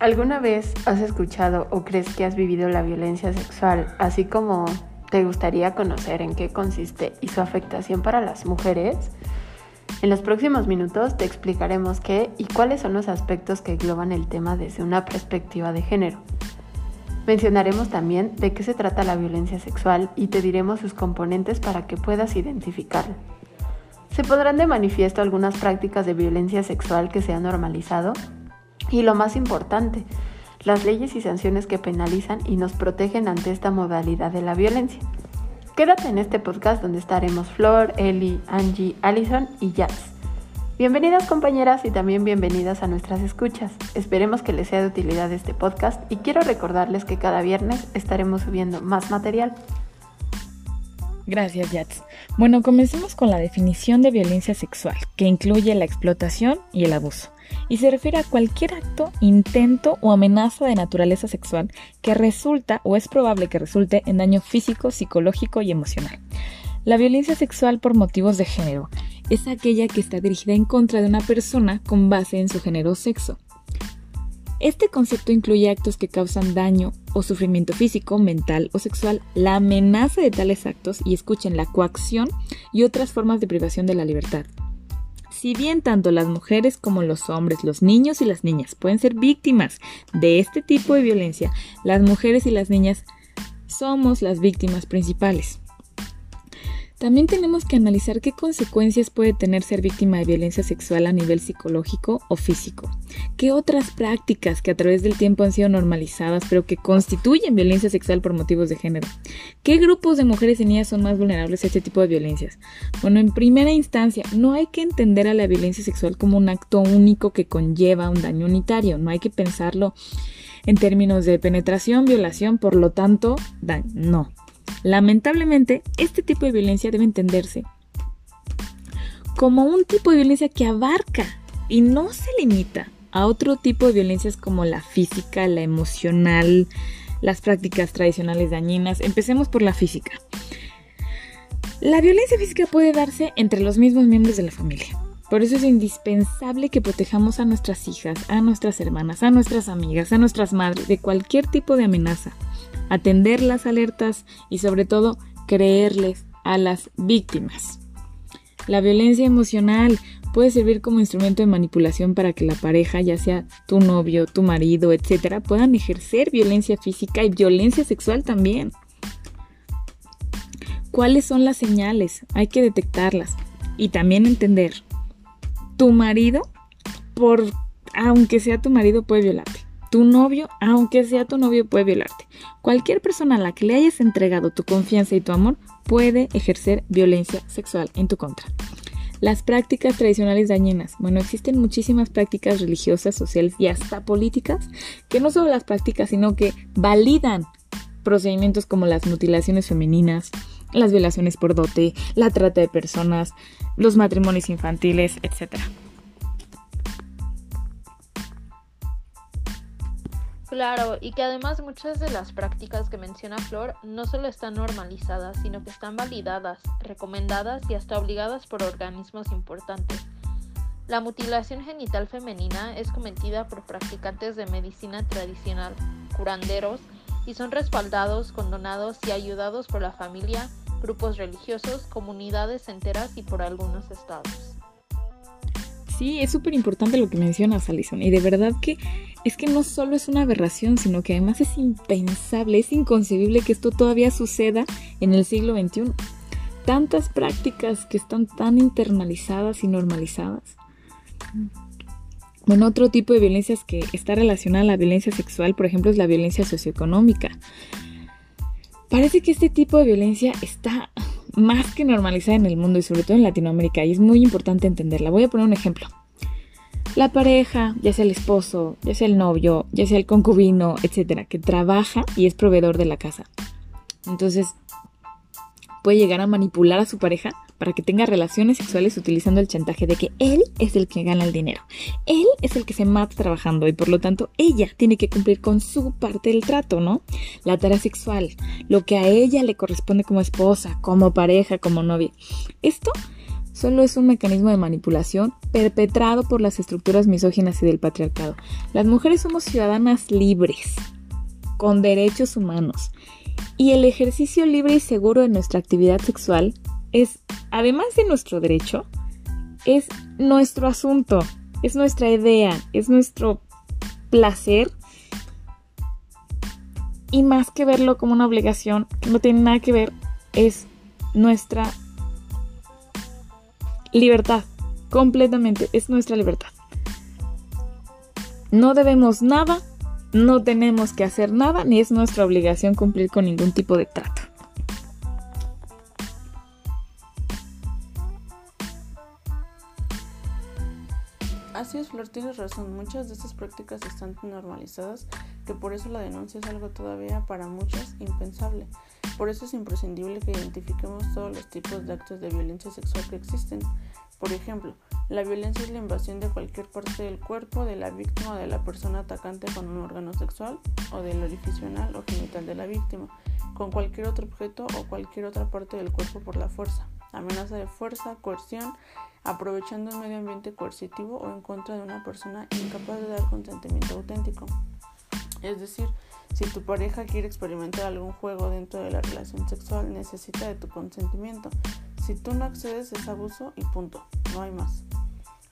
¿Alguna vez has escuchado o crees que has vivido la violencia sexual, así como te gustaría conocer en qué consiste y su afectación para las mujeres? En los próximos minutos te explicaremos qué y cuáles son los aspectos que engloban el tema desde una perspectiva de género. Mencionaremos también de qué se trata la violencia sexual y te diremos sus componentes para que puedas identificarlo. Se podrán de manifiesto algunas prácticas de violencia sexual que se han normalizado y lo más importante, las leyes y sanciones que penalizan y nos protegen ante esta modalidad de la violencia. Quédate en este podcast donde estaremos Flor, Eli, Angie, Allison y Jazz. Bienvenidas compañeras y también bienvenidas a nuestras escuchas. Esperemos que les sea de utilidad este podcast y quiero recordarles que cada viernes estaremos subiendo más material. Gracias, Jazz. Bueno, comencemos con la definición de violencia sexual, que incluye la explotación y el abuso y se refiere a cualquier acto, intento o amenaza de naturaleza sexual que resulta o es probable que resulte en daño físico, psicológico y emocional. La violencia sexual por motivos de género es aquella que está dirigida en contra de una persona con base en su género o sexo. Este concepto incluye actos que causan daño o sufrimiento físico, mental o sexual, la amenaza de tales actos y escuchen la coacción y otras formas de privación de la libertad, si bien tanto las mujeres como los hombres, los niños y las niñas pueden ser víctimas de este tipo de violencia, las mujeres y las niñas somos las víctimas principales. También tenemos que analizar qué consecuencias puede tener ser víctima de violencia sexual a nivel psicológico o físico. ¿Qué otras prácticas que a través del tiempo han sido normalizadas pero que constituyen violencia sexual por motivos de género? ¿Qué grupos de mujeres y niñas son más vulnerables a este tipo de violencias? Bueno, en primera instancia, no hay que entender a la violencia sexual como un acto único que conlleva un daño unitario. No hay que pensarlo en términos de penetración, violación, por lo tanto, daño. No. Lamentablemente, este tipo de violencia debe entenderse como un tipo de violencia que abarca y no se limita a otro tipo de violencias como la física, la emocional, las prácticas tradicionales dañinas. Empecemos por la física. La violencia física puede darse entre los mismos miembros de la familia. Por eso es indispensable que protejamos a nuestras hijas, a nuestras hermanas, a nuestras amigas, a nuestras madres de cualquier tipo de amenaza atender las alertas y sobre todo creerles a las víctimas. La violencia emocional puede servir como instrumento de manipulación para que la pareja, ya sea tu novio, tu marido, etcétera, puedan ejercer violencia física y violencia sexual también. ¿Cuáles son las señales? Hay que detectarlas y también entender. Tu marido, por aunque sea tu marido, puede violarte. Tu novio, aunque sea tu novio, puede violarte. Cualquier persona a la que le hayas entregado tu confianza y tu amor puede ejercer violencia sexual en tu contra. Las prácticas tradicionales dañinas. Bueno, existen muchísimas prácticas religiosas, sociales y hasta políticas que no solo las prácticas, sino que validan procedimientos como las mutilaciones femeninas, las violaciones por dote, la trata de personas, los matrimonios infantiles, etc. Claro, y que además muchas de las prácticas que menciona Flor no solo están normalizadas, sino que están validadas, recomendadas y hasta obligadas por organismos importantes. La mutilación genital femenina es cometida por practicantes de medicina tradicional, curanderos, y son respaldados, condonados y ayudados por la familia, grupos religiosos, comunidades enteras y por algunos estados. Sí, es súper importante lo que mencionas, Alison. Y de verdad que es que no solo es una aberración, sino que además es impensable, es inconcebible que esto todavía suceda en el siglo XXI. Tantas prácticas que están tan internalizadas y normalizadas. Bueno, otro tipo de violencias que está relacionada a la violencia sexual, por ejemplo, es la violencia socioeconómica. Parece que este tipo de violencia está más que normalizada en el mundo y sobre todo en Latinoamérica y es muy importante entenderla. Voy a poner un ejemplo. La pareja, ya sea el esposo, ya sea el novio, ya sea el concubino, etcétera, que trabaja y es proveedor de la casa. Entonces, puede llegar a manipular a su pareja para que tenga relaciones sexuales utilizando el chantaje de que él es el que gana el dinero. Él es el que se mata trabajando y por lo tanto ella tiene que cumplir con su parte del trato, ¿no? La tarea sexual, lo que a ella le corresponde como esposa, como pareja, como novia. Esto solo es un mecanismo de manipulación perpetrado por las estructuras misóginas y del patriarcado. Las mujeres somos ciudadanas libres, con derechos humanos, y el ejercicio libre y seguro de nuestra actividad sexual es, además de nuestro derecho, es nuestro asunto, es nuestra idea, es nuestro placer. Y más que verlo como una obligación, que no tiene nada que ver, es nuestra libertad. Completamente, es nuestra libertad. No debemos nada, no tenemos que hacer nada, ni es nuestra obligación cumplir con ningún tipo de trato. Así es, Flor, tienes razón. Muchas de estas prácticas están normalizadas que por eso la denuncia es algo todavía para muchas impensable. Por eso es imprescindible que identifiquemos todos los tipos de actos de violencia sexual que existen. Por ejemplo, la violencia es la invasión de cualquier parte del cuerpo de la víctima o de la persona atacante con un órgano sexual o del orificio anal o genital de la víctima, con cualquier otro objeto o cualquier otra parte del cuerpo por la fuerza. Amenaza de fuerza, coerción, aprovechando un medio ambiente coercitivo o en contra de una persona incapaz de dar consentimiento auténtico. Es decir, si tu pareja quiere experimentar algún juego dentro de la relación sexual, necesita de tu consentimiento. Si tú no accedes es abuso y punto, no hay más.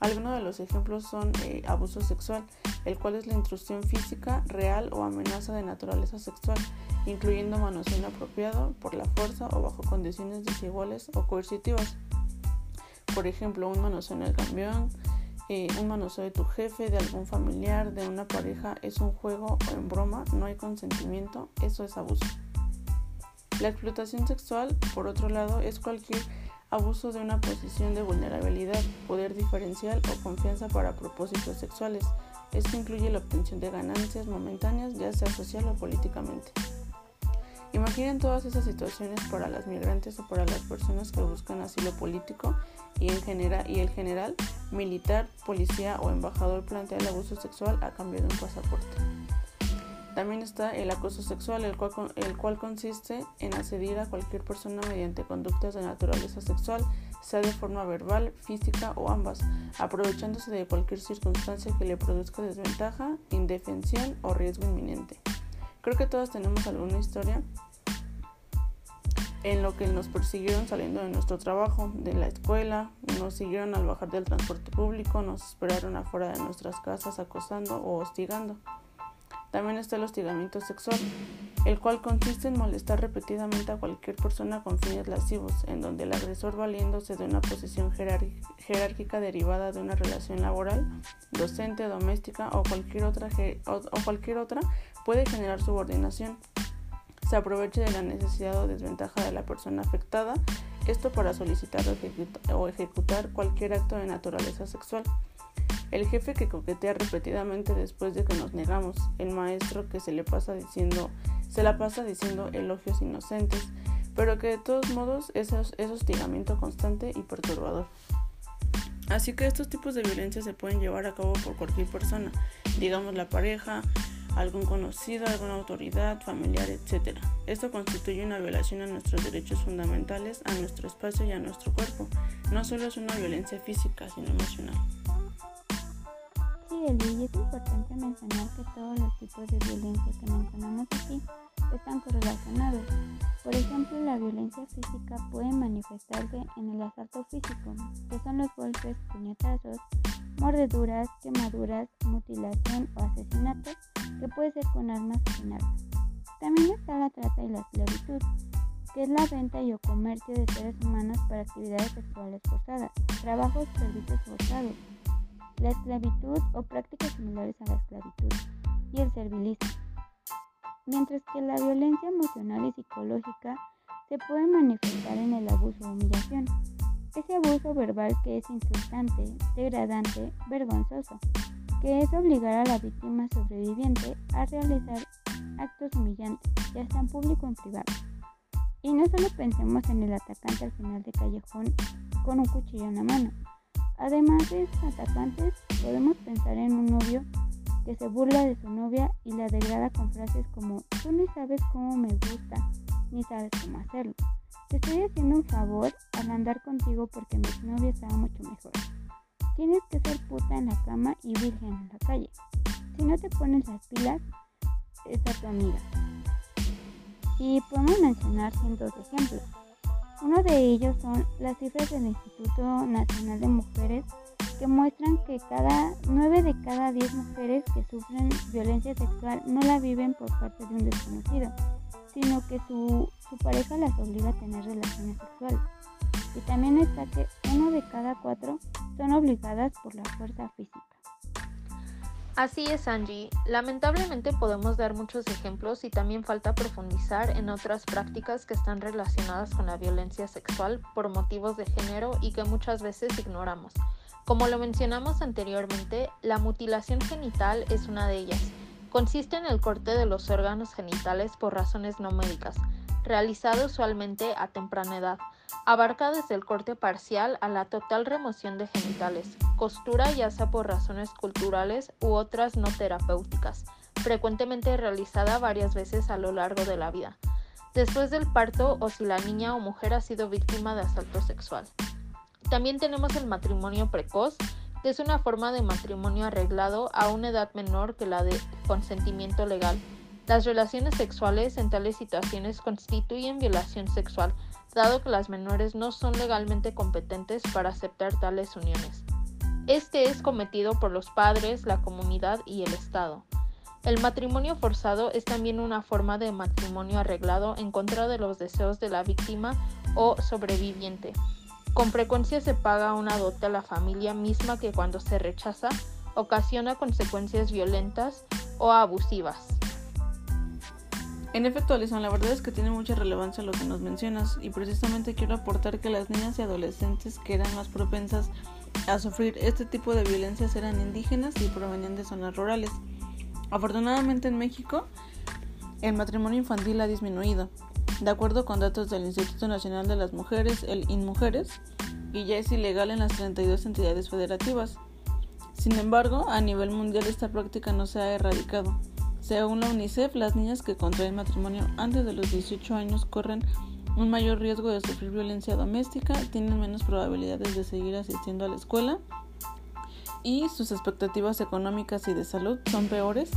Algunos de los ejemplos son eh, abuso sexual, el cual es la intrusión física, real o amenaza de naturaleza sexual, incluyendo manoseo inapropiado por la fuerza o bajo condiciones desiguales o coercitivas. Por ejemplo, un manoseo en el camión, eh, un manoseo de tu jefe, de algún familiar, de una pareja, es un juego o en broma, no hay consentimiento, eso es abuso. La explotación sexual, por otro lado, es cualquier abuso de una posición de vulnerabilidad, poder diferencial o confianza para propósitos sexuales. Esto incluye la obtención de ganancias momentáneas, ya sea social o políticamente. Imaginen todas esas situaciones para las migrantes o para las personas que buscan asilo político y, en general, y el general, militar, policía o embajador plantea el abuso sexual a cambio de un pasaporte. También está el acoso sexual, el cual, el cual consiste en acceder a cualquier persona mediante conductas de naturaleza sexual, sea de forma verbal, física o ambas, aprovechándose de cualquier circunstancia que le produzca desventaja, indefensión o riesgo inminente. Creo que todos tenemos alguna historia en lo que nos persiguieron saliendo de nuestro trabajo, de la escuela, nos siguieron al bajar del transporte público, nos esperaron afuera de nuestras casas acosando o hostigando. También está el hostigamiento sexual, el cual consiste en molestar repetidamente a cualquier persona con fines lascivos, en donde el agresor valiéndose de una posición jerárquica derivada de una relación laboral, docente, doméstica o cualquier otra, o cualquier otra puede generar subordinación. Se aprovecha de la necesidad o desventaja de la persona afectada, esto para solicitar o ejecutar cualquier acto de naturaleza sexual. El jefe que coquetea repetidamente después de que nos negamos, el maestro que se le pasa diciendo, se la pasa diciendo elogios inocentes, pero que de todos modos es, es hostigamiento constante y perturbador. Así que estos tipos de violencia se pueden llevar a cabo por cualquier persona, digamos la pareja, algún conocido, alguna autoridad, familiar, etc. Esto constituye una violación a nuestros derechos fundamentales, a nuestro espacio y a nuestro cuerpo. No solo es una violencia física, sino emocional. Sí, Eli, es importante mencionar que todos los tipos de violencia que mencionamos aquí están correlacionados. Por ejemplo, la violencia física puede manifestarse en el asalto físico, que son los golpes, puñetazos, mordeduras, quemaduras, mutilación o asesinato, que puede ser con armas o sin armas. También está la trata y la esclavitud, que es la venta y o comercio de seres humanos para actividades sexuales forzadas, trabajos y servicios forzados, la esclavitud o prácticas similares a la esclavitud, y el servilismo. Mientras que la violencia emocional y psicológica se puede manifestar en el abuso o humillación, ese abuso verbal que es insultante, degradante, vergonzoso, que es obligar a la víctima sobreviviente a realizar actos humillantes, ya sea en público o en privado. Y no solo pensemos en el atacante al final de callejón con un cuchillo en la mano. Además de esos atacantes, podemos pensar en un novio que se burla de su novia y la degrada con frases como tú no sabes cómo me gusta, ni sabes cómo hacerlo. Te estoy haciendo un favor al andar contigo porque mi novia estaba mucho mejor. Tienes que ser puta en la cama y virgen en la calle. Si no te pones las pilas, es a tu amiga. Y podemos mencionar cientos de ejemplos. Uno de ellos son las cifras del Instituto Nacional de Mujeres que muestran que cada 9 de cada 10 mujeres que sufren violencia sexual no la viven por parte de un desconocido, sino que su pareja las obliga a tener relaciones sexuales. Y también está que uno de cada cuatro son obligadas por la fuerza física. Así es, Angie. Lamentablemente podemos dar muchos ejemplos y también falta profundizar en otras prácticas que están relacionadas con la violencia sexual por motivos de género y que muchas veces ignoramos. Como lo mencionamos anteriormente, la mutilación genital es una de ellas. Consiste en el corte de los órganos genitales por razones no médicas, realizado usualmente a temprana edad. Abarca desde el corte parcial a la total remoción de genitales, costura ya sea por razones culturales u otras no terapéuticas, frecuentemente realizada varias veces a lo largo de la vida, después del parto o si la niña o mujer ha sido víctima de asalto sexual. También tenemos el matrimonio precoz, que es una forma de matrimonio arreglado a una edad menor que la de consentimiento legal. Las relaciones sexuales en tales situaciones constituyen violación sexual, dado que las menores no son legalmente competentes para aceptar tales uniones. Este es cometido por los padres, la comunidad y el Estado. El matrimonio forzado es también una forma de matrimonio arreglado en contra de los deseos de la víctima o sobreviviente. Con frecuencia se paga una dote a la familia misma que cuando se rechaza ocasiona consecuencias violentas o abusivas. En efecto, Alison, la verdad es que tiene mucha relevancia lo que nos mencionas y precisamente quiero aportar que las niñas y adolescentes que eran más propensas a sufrir este tipo de violencias eran indígenas y provenían de zonas rurales. Afortunadamente en México, el matrimonio infantil ha disminuido, de acuerdo con datos del Instituto Nacional de las Mujeres, el INMujeres, y ya es ilegal en las 32 entidades federativas. Sin embargo, a nivel mundial esta práctica no se ha erradicado. Según la UNICEF, las niñas que contraen matrimonio antes de los 18 años corren un mayor riesgo de sufrir violencia doméstica, tienen menos probabilidades de seguir asistiendo a la escuela y sus expectativas económicas y de salud son peores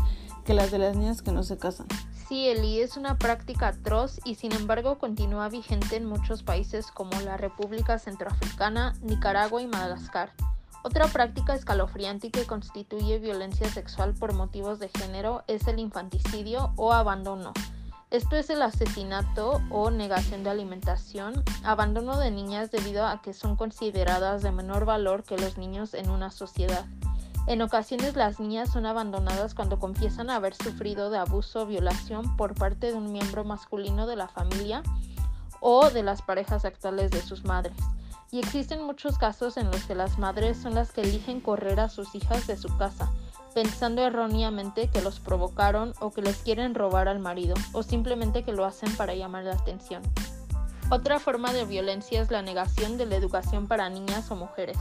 que las de las niñas que no se casan. Sí, Eli, es una práctica atroz y sin embargo continúa vigente en muchos países como la República Centroafricana, Nicaragua y Madagascar. Otra práctica escalofriante que constituye violencia sexual por motivos de género es el infanticidio o abandono. Esto es el asesinato o negación de alimentación, abandono de niñas debido a que son consideradas de menor valor que los niños en una sociedad. En ocasiones las niñas son abandonadas cuando confiesan haber sufrido de abuso o violación por parte de un miembro masculino de la familia o de las parejas actuales de sus madres y existen muchos casos en los que las madres son las que eligen correr a sus hijas de su casa, pensando erróneamente que los provocaron o que les quieren robar al marido, o simplemente que lo hacen para llamar la atención. Otra forma de violencia es la negación de la educación para niñas o mujeres.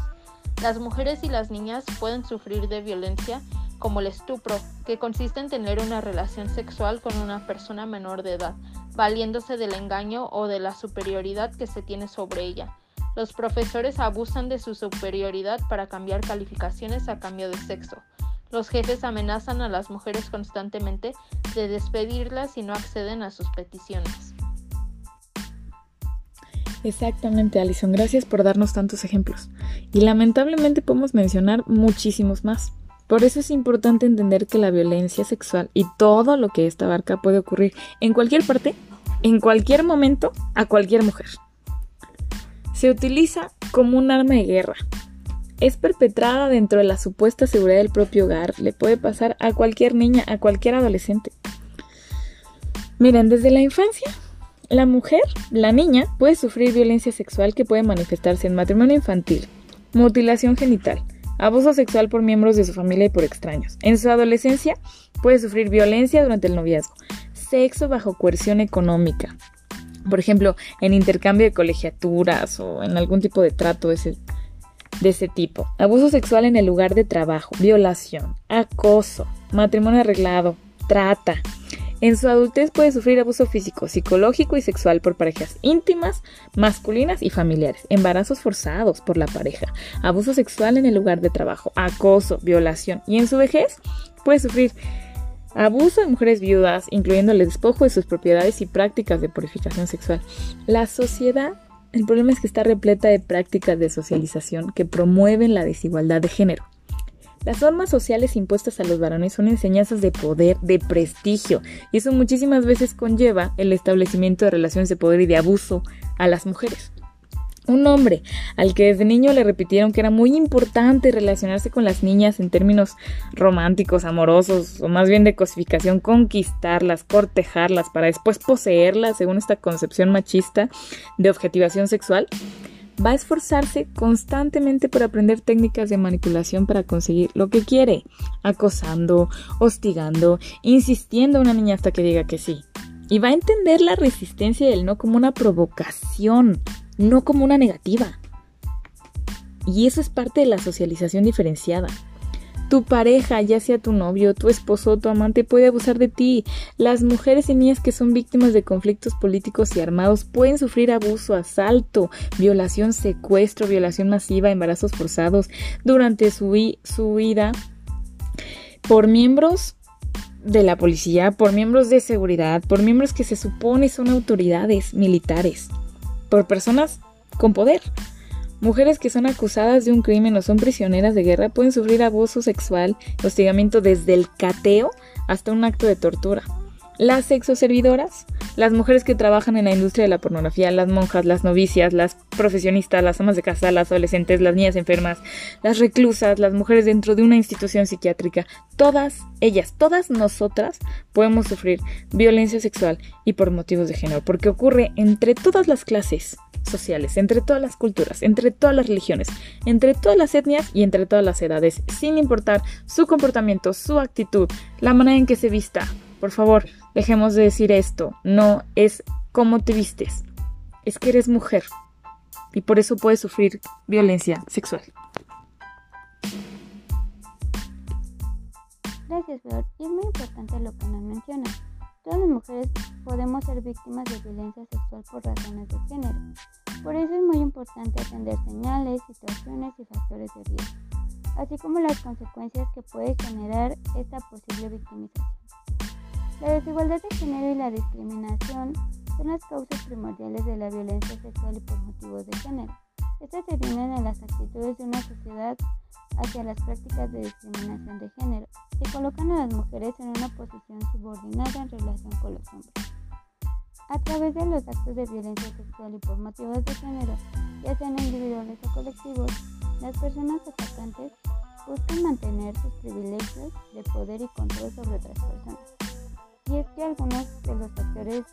Las mujeres y las niñas pueden sufrir de violencia como el estupro, que consiste en tener una relación sexual con una persona menor de edad, valiéndose del engaño o de la superioridad que se tiene sobre ella. Los profesores abusan de su superioridad para cambiar calificaciones a cambio de sexo. Los jefes amenazan a las mujeres constantemente de despedirlas si no acceden a sus peticiones. Exactamente, Alison. Gracias por darnos tantos ejemplos. Y lamentablemente podemos mencionar muchísimos más. Por eso es importante entender que la violencia sexual y todo lo que esta abarca puede ocurrir en cualquier parte, en cualquier momento, a cualquier mujer. Se utiliza como un arma de guerra. Es perpetrada dentro de la supuesta seguridad del propio hogar. Le puede pasar a cualquier niña, a cualquier adolescente. Miren, desde la infancia, la mujer, la niña, puede sufrir violencia sexual que puede manifestarse en matrimonio infantil, mutilación genital, abuso sexual por miembros de su familia y por extraños. En su adolescencia puede sufrir violencia durante el noviazgo, sexo bajo coerción económica, por ejemplo, en intercambio de colegiaturas o en algún tipo de trato de ese, tipo. Abuso sexual en el lugar de trabajo, violación, acoso, matrimonio arreglado, trata, En su adultez puede sufrir abuso físico, psicológico y sexual por parejas íntimas, masculinas y familiares, embarazos forzados por la pareja, abuso sexual en el lugar de trabajo, acoso, violación. Y en su vejez puede sufrir abuso de mujeres viudas, incluyendo el despojo de sus propiedades y prácticas de purificación sexual. La sociedad, el problema es que está repleta de prácticas de socialización que promueven la desigualdad de género. Las normas sociales impuestas a los varones son enseñanzas de poder, de prestigio, y eso muchísimas veces conlleva el establecimiento de relaciones de poder y de abuso a las mujeres. Un hombre al que desde niño le repitieron que era muy importante relacionarse con las niñas en términos románticos, amorosos, o más bien de cosificación, conquistarlas, cortejarlas para después poseerlas según esta concepción machista de objetivación sexual, va a esforzarse constantemente por aprender técnicas de manipulación para conseguir lo que quiere, acosando, hostigando, insistiendo a una niña hasta que diga que sí. Y va a entender la resistencia del no como una provocación, no como una negativa. Y eso es parte de la socialización diferenciada. Tu pareja, ya sea tu novio, tu esposo tu amante, puede abusar de ti. Las mujeres y niñas que son víctimas de conflictos políticos y armados pueden sufrir abuso, asalto, violación, secuestro, violación masiva, embarazos forzados durante su, su vida por miembros de la policía, por miembros de seguridad, por miembros que se supone son autoridades militares, por personas con poder. Mujeres que son acusadas de un crimen o son prisioneras de guerra pueden sufrir abuso sexual, hostigamiento desde el cateo hasta un acto de tortura. Las sexoservidoras, las mujeres que trabajan en la industria de la pornografía, las monjas, las novicias, las profesionistas, las amas de casa, las adolescentes, las niñas enfermas, las reclusas, las mujeres dentro de una institución psiquiátrica, todas ellas, todas nosotras podemos sufrir violencia sexual y por motivos de género, porque ocurre entre todas las clases sociales, entre todas las culturas, entre todas las religiones, entre todas las etnias y entre todas las edades, sin importar su comportamiento, su actitud, la manera en que se vista. Por favor, dejemos de decir esto. No es cómo te vistes, es que eres mujer y por eso puedes sufrir violencia sexual. Gracias, Flor. Y es muy importante lo que nos mencionas. Todas las mujeres podemos ser víctimas de violencia sexual por razones de género. Por eso es muy importante atender señales, situaciones y factores de riesgo, así como las consecuencias que puede generar esta posible victimización. La desigualdad de género y la discriminación son las causas primordiales de la violencia sexual y por motivos de género. Estas se vienen en las actitudes de una sociedad hacia las prácticas de discriminación de género y colocan a las mujeres en una posición subordinada en relación con los hombres. A través de los actos de violencia sexual y por motivos de género, ya sean individuales o colectivos, las personas atacantes buscan mantener sus privilegios de poder y control sobre otras personas. Y es que algunos de los factores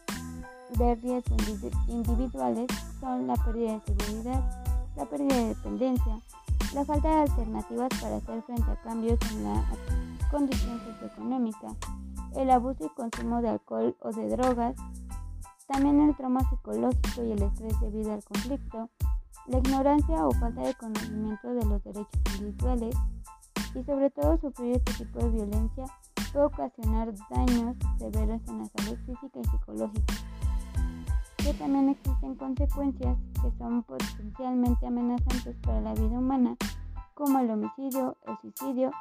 de riesgo individuales son la pérdida de seguridad, la pérdida de dependencia, la falta de alternativas para hacer frente a cambios en la condición socioeconómica, el abuso y consumo de alcohol o de drogas, también el trauma psicológico y el estrés debido al conflicto, la ignorancia o falta de conocimiento de los derechos individuales y sobre todo sufrir este tipo de violencia puede ocasionar daños severos en la salud física y psicológica. Que también existen consecuencias que son potencialmente amenazantes para la vida humana, como el homicidio, el suicidio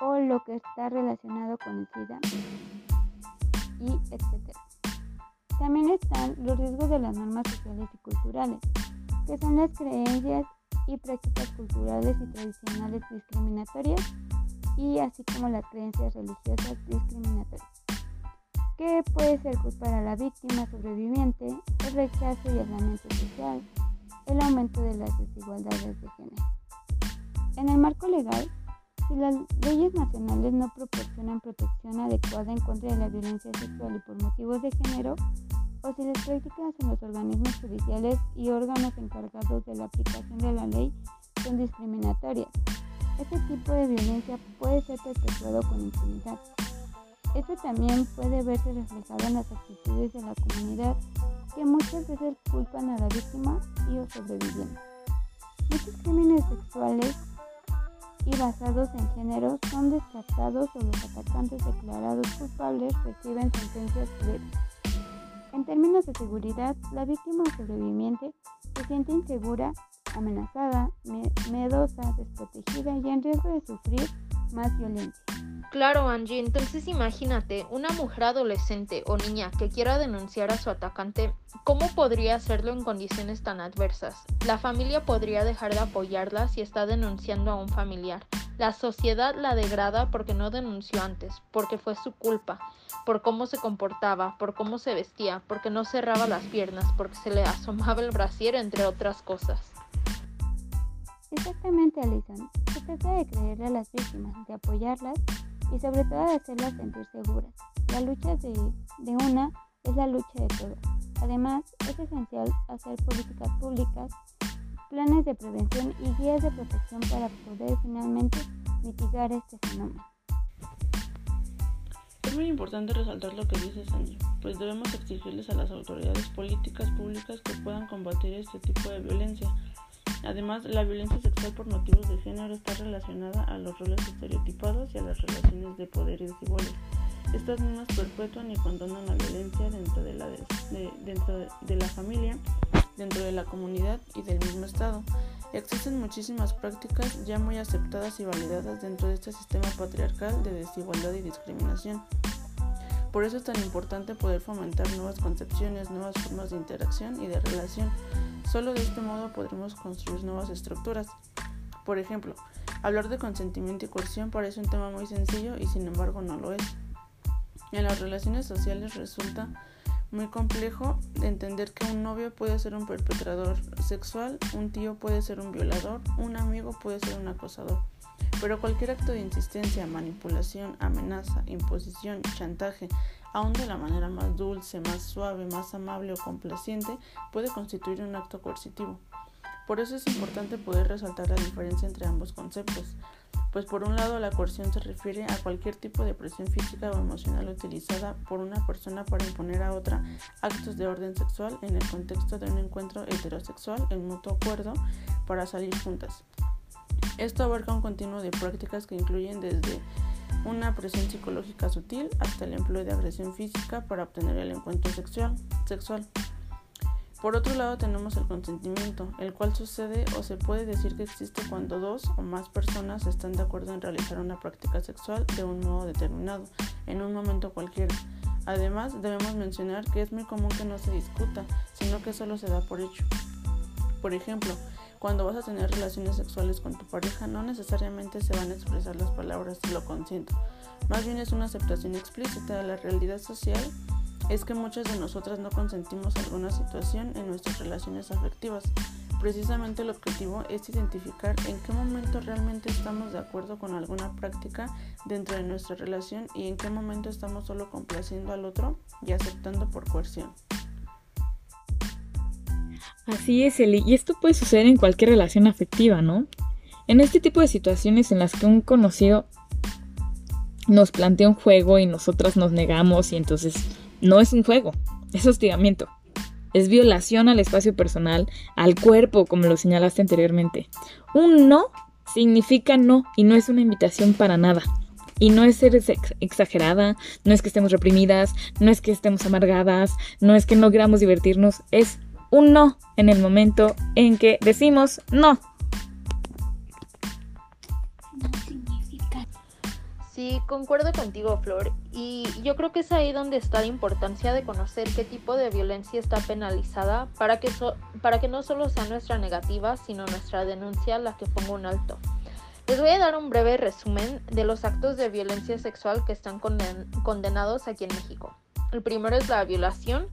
o lo que está relacionado con el SIDA y etc. También están los riesgos de las normas sociales y culturales, que son las creencias y prácticas culturales y tradicionales discriminatorias y así como las creencias religiosas discriminatorias que puede ser culpar a la víctima sobreviviente, el rechazo y aislamiento social, el aumento de las desigualdades de género. En el marco legal, si las leyes nacionales no proporcionan protección adecuada en contra de la violencia sexual y por motivos de género, o si las prácticas en los organismos judiciales y órganos encargados de la aplicación de la ley son discriminatorias, este tipo de violencia puede ser perpetuado con impunidad. Esto también puede verse reflejado en las actitudes de la comunidad que muchas veces culpan a la víctima y o sobreviviente. Muchos crímenes sexuales y basados en género son descartados o los atacantes declarados culpables reciben sentencias leves. En términos de seguridad, la víctima o sobreviviente se siente insegura, amenazada, miedosa, desprotegida y en riesgo de sufrir más violencia. Claro, Angie, entonces imagínate, una mujer adolescente o niña que quiera denunciar a su atacante, ¿cómo podría hacerlo en condiciones tan adversas? La familia podría dejar de apoyarla si está denunciando a un familiar. La sociedad la degrada porque no denunció antes, porque fue su culpa, por cómo se comportaba, por cómo se vestía, porque no cerraba las piernas, porque se le asomaba el brasier, entre otras cosas. Exactamente, Alison. Se trata de creerle a las víctimas, de apoyarlas y sobre todo de hacerlas sentir seguras. La lucha de, de una es la lucha de todas. Además, es esencial hacer políticas públicas, planes de prevención y guías de protección para poder finalmente mitigar este fenómeno. Es muy importante resaltar lo que dice Sandy, pues debemos exigirles a las autoridades políticas públicas que puedan combatir este tipo de violencia Además, la violencia sexual por motivos de género está relacionada a los roles estereotipados y a las relaciones de poder desiguales. Estas normas perpetúan y condonan la violencia dentro de la, dentro de la familia, dentro de la comunidad y del mismo Estado. Existen muchísimas prácticas ya muy aceptadas y validadas dentro de este sistema patriarcal de desigualdad y discriminación. Por eso es tan importante poder fomentar nuevas concepciones, nuevas formas de interacción y de relación Solo de este modo podremos construir nuevas estructuras. Por ejemplo, hablar de consentimiento y coerción parece un tema muy sencillo y sin embargo no lo es. En las relaciones sociales resulta muy complejo entender que un novio puede ser un perpetrador sexual, un tío puede ser un violador, un amigo puede ser un acosador. Pero cualquier acto de insistencia, manipulación, amenaza, imposición, chantaje, aun de la manera más dulce, más suave, más amable o complaciente, puede constituir un acto coercitivo. Por eso es importante poder resaltar la diferencia entre ambos conceptos, pues por un lado la coerción se refiere a cualquier tipo de presión física o emocional utilizada por una persona para imponer a otra actos de orden sexual en el contexto de un encuentro heterosexual en mutuo acuerdo para salir juntas. Esto abarca un continuo de prácticas que incluyen desde una presión psicológica sutil hasta el empleo de agresión física para obtener el encuentro sexual. sexual. Por otro lado tenemos el consentimiento, el cual sucede o se puede decir que existe cuando dos o más personas están de acuerdo en realizar una práctica sexual de un modo determinado, en un momento cualquiera. Además, debemos mencionar que es muy común que no se discuta, sino que solo se da por hecho. Por ejemplo, cuando vas a tener relaciones sexuales con tu pareja, no necesariamente se van a expresar las palabras lo consiento. Más bien es una aceptación explícita de la realidad social. Es que muchas de nosotras no consentimos alguna situación en nuestras relaciones afectivas. Precisamente el objetivo es identificar en qué momento realmente estamos de acuerdo con alguna práctica dentro de nuestra relación y en qué momento estamos solo complaciendo al otro y aceptando por coerción. Así es, Eli, y esto puede suceder en cualquier relación afectiva, ¿no? En este tipo de situaciones en las que un conocido nos plantea un juego y nosotras nos negamos y entonces no es un juego, es hostigamiento. Es violación al espacio personal, al cuerpo, como lo señalaste anteriormente. Un no significa no y no es una invitación para nada. Y no es ser exagerada, no es que estemos reprimidas, no es que estemos amargadas, no es que no queramos divertirnos, es un no en el momento en que decimos no. Sí, concuerdo contigo, Flor. Y yo creo que es ahí donde está la importancia de conocer qué tipo de violencia está penalizada para que, para que no solo sea nuestra negativa, sino nuestra denuncia la que ponga un alto. Les voy a dar un breve resumen de los actos de violencia sexual que están condenados aquí en México. El primero es la violación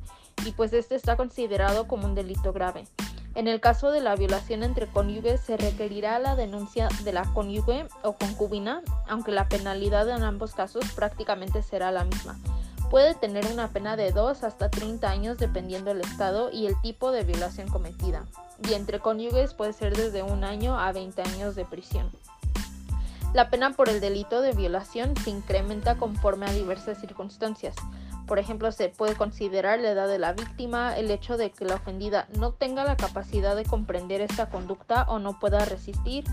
y pues este está considerado como un delito grave. En el caso de la violación entre cónyuges se requerirá la denuncia de la cónyuge o concubina, aunque la penalidad en ambos casos prácticamente será la misma. Puede tener una pena de 2 hasta 30 años dependiendo del estado y el tipo de violación cometida. Y entre cónyuges puede ser desde un año a 20 años de prisión. La pena por el delito de violación se incrementa conforme a diversas circunstancias. Por ejemplo, se puede considerar la edad de la víctima, el hecho de que la ofendida no tenga la capacidad de comprender esta conducta o no pueda resistir,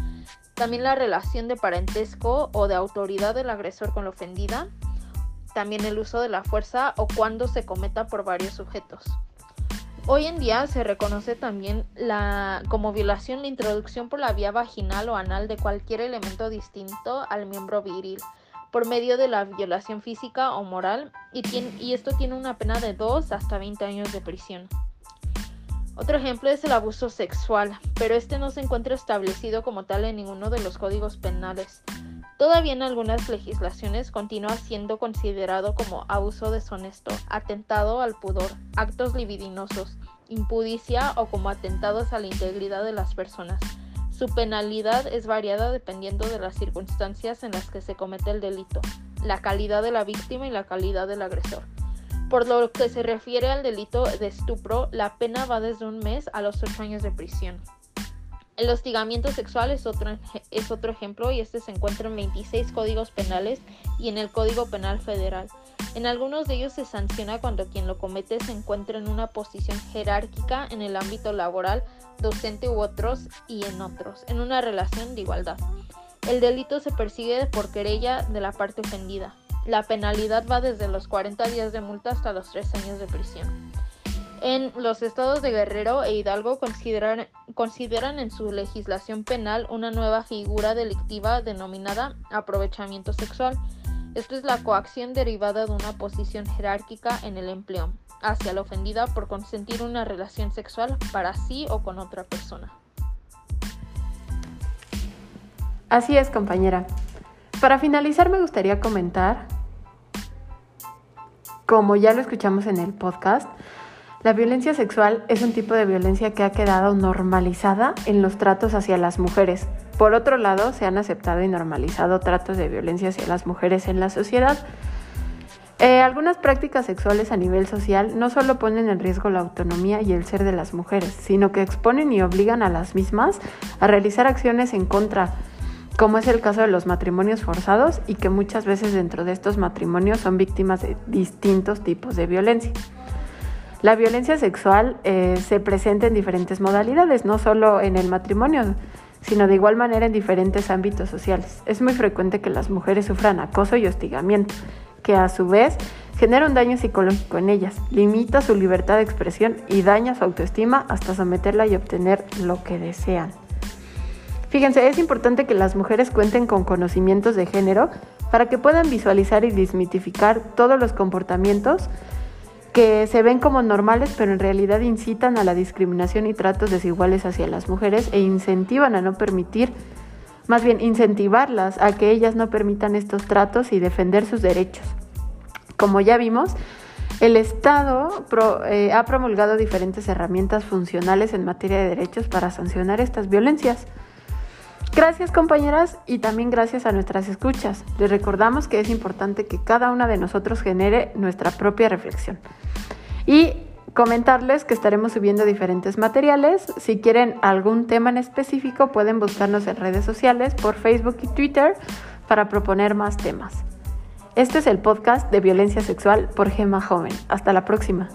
también la relación de parentesco o de autoridad del agresor con la ofendida, también el uso de la fuerza o cuando se cometa por varios sujetos. Hoy en día se reconoce también la, como violación la introducción por la vía vaginal o anal de cualquier elemento distinto al miembro viril por medio de la violación física o moral y, y esto tiene una pena de 2 hasta 20 años de prisión. Otro ejemplo es el abuso sexual, pero este no se encuentra establecido como tal en ninguno de los códigos penales. Todavía en algunas legislaciones continúa siendo considerado como abuso deshonesto, atentado al pudor, actos libidinosos, impudicia o como atentados a la integridad de las personas. Su penalidad es variada dependiendo de las circunstancias en las que se comete el delito, la calidad de la víctima y la calidad del agresor. Por lo que se refiere al delito de estupro, la pena va desde un mes a los ocho años de prisión. El hostigamiento sexual es otro, es otro ejemplo y este se encuentra en 26 códigos penales y en el Código Penal Federal. En algunos de ellos se sanciona cuando quien lo comete se encuentra en una posición jerárquica en el ámbito laboral, docente u otros y en otros, en una relación de igualdad. El delito se persigue por querella de la parte ofendida. La penalidad va desde los 40 días de multa hasta los 3 años de prisión. En los estados de Guerrero e Hidalgo consideran, consideran en su legislación penal una nueva figura delictiva denominada aprovechamiento sexual. Esto es la coacción derivada de una posición jerárquica en el empleo hacia la ofendida por consentir una relación sexual para sí o con otra persona. Así es, compañera. Para finalizar me gustaría comentar, como ya lo escuchamos en el podcast, la violencia sexual es un tipo de violencia que ha quedado normalizada en los tratos hacia las mujeres. Por otro lado, se han aceptado y normalizado tratos de violencia hacia las mujeres en la sociedad. Eh, algunas prácticas sexuales a nivel social no solo ponen en riesgo la autonomía y el ser de las mujeres, sino que exponen y obligan a las mismas a realizar acciones en contra, como es el caso de los matrimonios forzados y que muchas veces dentro de estos matrimonios son víctimas de distintos tipos de violencia. La violencia sexual eh, se presenta en diferentes modalidades, no solo en el matrimonio, sino de igual manera en diferentes ámbitos sociales. Es muy frecuente que las mujeres sufran acoso y hostigamiento, que a su vez genera un daño psicológico en ellas, limita su libertad de expresión y daña su autoestima hasta someterla y obtener lo que desean. Fíjense, es importante que las mujeres cuenten con conocimientos de género para que puedan visualizar y desmitificar todos los comportamientos que se ven como normales, pero en realidad incitan a la discriminación y tratos desiguales hacia las mujeres e incentivan a no permitir, más bien incentivarlas a que ellas no permitan estos tratos y defender sus derechos. Como ya vimos, el Estado eh, ha promulgado diferentes herramientas funcionales en materia de derechos para sancionar estas violencias. Gracias compañeras y también gracias a nuestras escuchas. Les recordamos que es importante que cada una de nosotros genere nuestra propia reflexión. Y comentarles que estaremos subiendo diferentes materiales. Si quieren algún tema en específico pueden buscarnos en redes sociales por Facebook y Twitter para proponer más temas. Este es el podcast de violencia sexual por Gema Joven. Hasta la próxima.